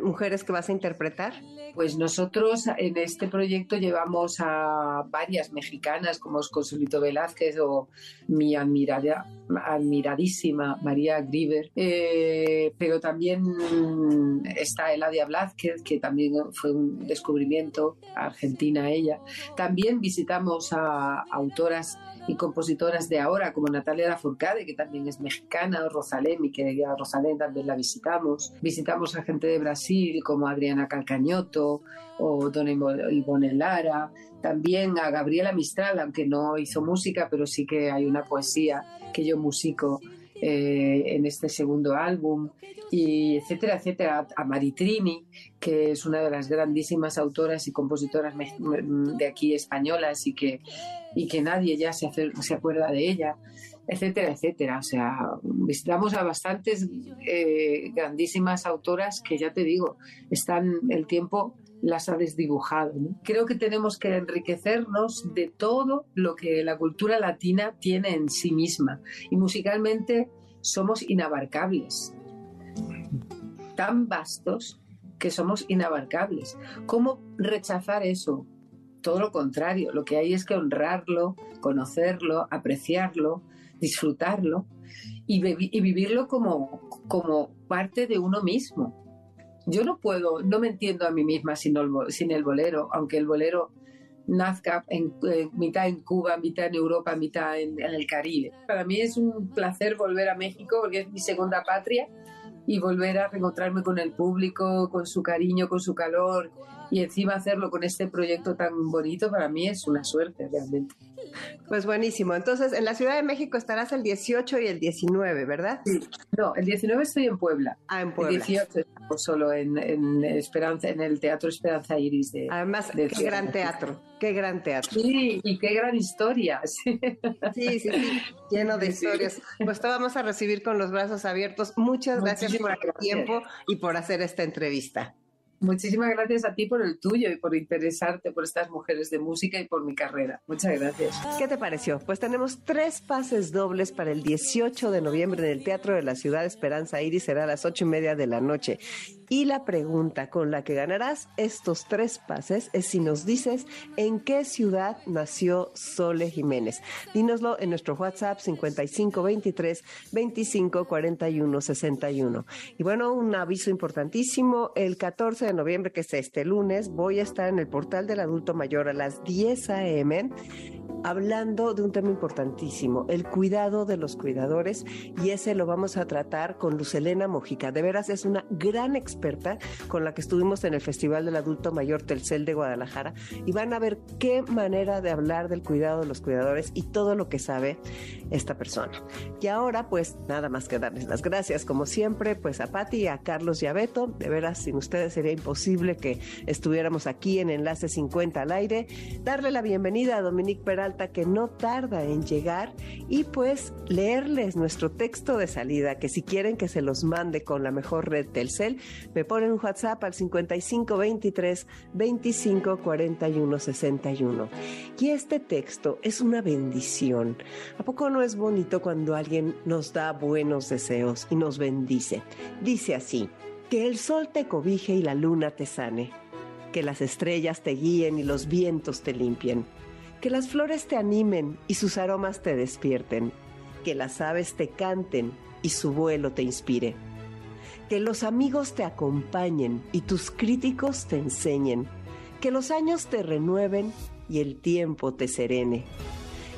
[SPEAKER 2] mujeres que vas a interpretar?
[SPEAKER 4] Pues nosotros en este proyecto llevamos a varias mexicanas como es Consulito Velázquez o mi admirada, admiradísima María Griver, eh, pero también está Eladia Blázquez, que también fue un descubrimiento argentina ella. También visitamos a autoras y compositoras de ahora, como Natalia Lafourcade, que también es mexicana, Rosalén, mi querida Rosalén, también la visitamos. Visitamos a gente de Brasil, como Adriana Calcañoto o Don Ivone Lara. También a Gabriela Mistral, aunque no hizo música, pero sí que hay una poesía que yo musico eh, en este segundo álbum, y etcétera, etcétera, a Maritrini, que es una de las grandísimas autoras y compositoras de aquí españolas y que, y que nadie ya se, se acuerda de ella, etcétera, etcétera. O sea, visitamos a bastantes eh, grandísimas autoras que ya te digo, están el tiempo las ha desdibujado. Creo que tenemos que enriquecernos de todo lo que la cultura latina tiene en sí misma. Y musicalmente somos inabarcables. Tan vastos que somos inabarcables. ¿Cómo rechazar eso? Todo lo contrario, lo que hay es que honrarlo, conocerlo, apreciarlo, disfrutarlo y, vivirlo como, parte de uno mismo yo no puedo, no me entiendo a mí misma sin el, sin bolero, aunque el bolero nazca en, mitad en Cuba, mitad en Europa, mitad en, en, el Caribe. Para mí es un placer volver a México porque es mi segunda patria y volver a reencontrarme con el público, con su cariño, con su calor y encima hacerlo con este proyecto tan bonito para mí es una suerte realmente.
[SPEAKER 2] Pues buenísimo. Entonces, en la Ciudad de México estarás el 18 y el 19, ¿verdad?
[SPEAKER 4] Sí. No, el 19 estoy en Puebla.
[SPEAKER 2] Ah, en Puebla.
[SPEAKER 4] El 18 estamos solo en, Esperanza, en el Teatro Esperanza Iris. De,
[SPEAKER 2] Además, qué gran teatro, qué gran teatro.
[SPEAKER 4] Sí, y qué gran historia.
[SPEAKER 2] Sí, sí, sí, lleno de historias. Pues te vamos a recibir con los brazos abiertos. Muchas gracias por el tiempo y por hacer esta entrevista.
[SPEAKER 4] Muchísimas gracias a ti por el tuyo y por interesarte por estas mujeres de música y por mi carrera. Muchas gracias.
[SPEAKER 2] ¿Qué te pareció? Pues tenemos tres pases dobles para el 18 de noviembre en el Teatro de la Ciudad Esperanza Iris. Será a las ocho y media de la noche. Y la pregunta con la que ganarás estos tres pases es si nos dices en qué ciudad nació Sole Jiménez. Dínoslo en nuestro WhatsApp 5523 25 41 61. Y bueno, un aviso importantísimo. El 14 de noviembre, que es este lunes, voy a estar en el portal del adulto mayor a las 10 a.m. hablando de un tema importantísimo, el cuidado de los cuidadores, y ese lo vamos a tratar con Lucelena Mojica. De veras es una gran experta con la que estuvimos en el Festival del Adulto Mayor Telcel de Guadalajara, y van a ver qué manera de hablar del cuidado de los cuidadores y todo lo que sabe esta persona. Y ahora, pues nada más que darles las gracias, como siempre, pues a Patti a Carlos y a Beto. De veras, sin ustedes sería imposible que estuviéramos aquí en Enlace 50 al aire. Darle la bienvenida a Dominique Peralta, que no tarda en llegar, y pues leerles nuestro texto de salida, que si quieren que se los mande con la mejor red Telcel, me ponen un WhatsApp al 5523 25 41 61. Y este texto es una bendición. ¿A poco no es bonito cuando alguien nos da buenos deseos y nos bendice? Dice así. Que el sol te cobije y la luna te sane. Que las estrellas te guíen y los vientos te limpien. Que las flores te animen y sus aromas te despierten. Que las aves te canten y su vuelo te inspire. Que los amigos te acompañen y tus críticos te enseñen. Que los años te renueven y el tiempo te serene.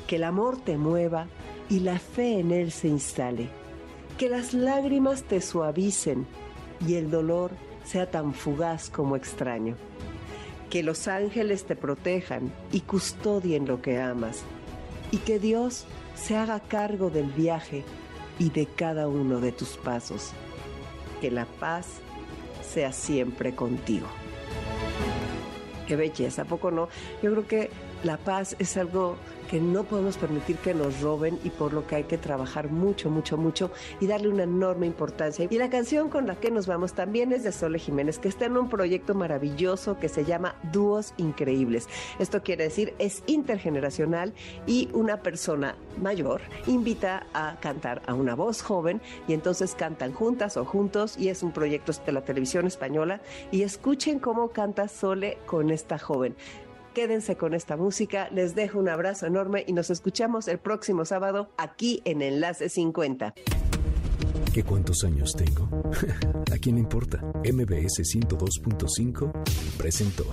[SPEAKER 2] Que el amor te mueva y la fe en Él se instale. Que las lágrimas te suavicen y el dolor sea tan fugaz como extraño. Que los ángeles te protejan y custodien lo que amas. Y que Dios se haga cargo del viaje y de cada uno de tus pasos. Que la paz sea siempre contigo. Qué belleza, ¿a poco no? Yo creo que la paz es algo que no podemos permitir que nos roben y por lo que hay que trabajar mucho, mucho, mucho y darle una enorme importancia. Y la canción con la que nos vamos también es de Sole Jiménez, que está en un proyecto maravilloso que se llama Dúos Increíbles. Esto quiere decir es intergeneracional y una persona mayor invita a cantar a una voz joven y entonces cantan juntas o juntos y es un proyecto de la televisión española y escuchen cómo canta Sole con esta joven. Quédense con esta música, les dejo un abrazo enorme y nos escuchamos el próximo sábado aquí en Enlace 50.
[SPEAKER 1] ¿Qué cuántos años tengo? ¿A quién importa? MBS 102.5 presentó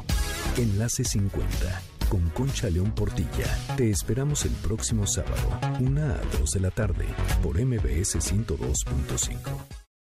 [SPEAKER 1] Enlace 50 con Concha León Portilla. Te esperamos el próximo sábado, una a 2 de la tarde, por MBS 102.5.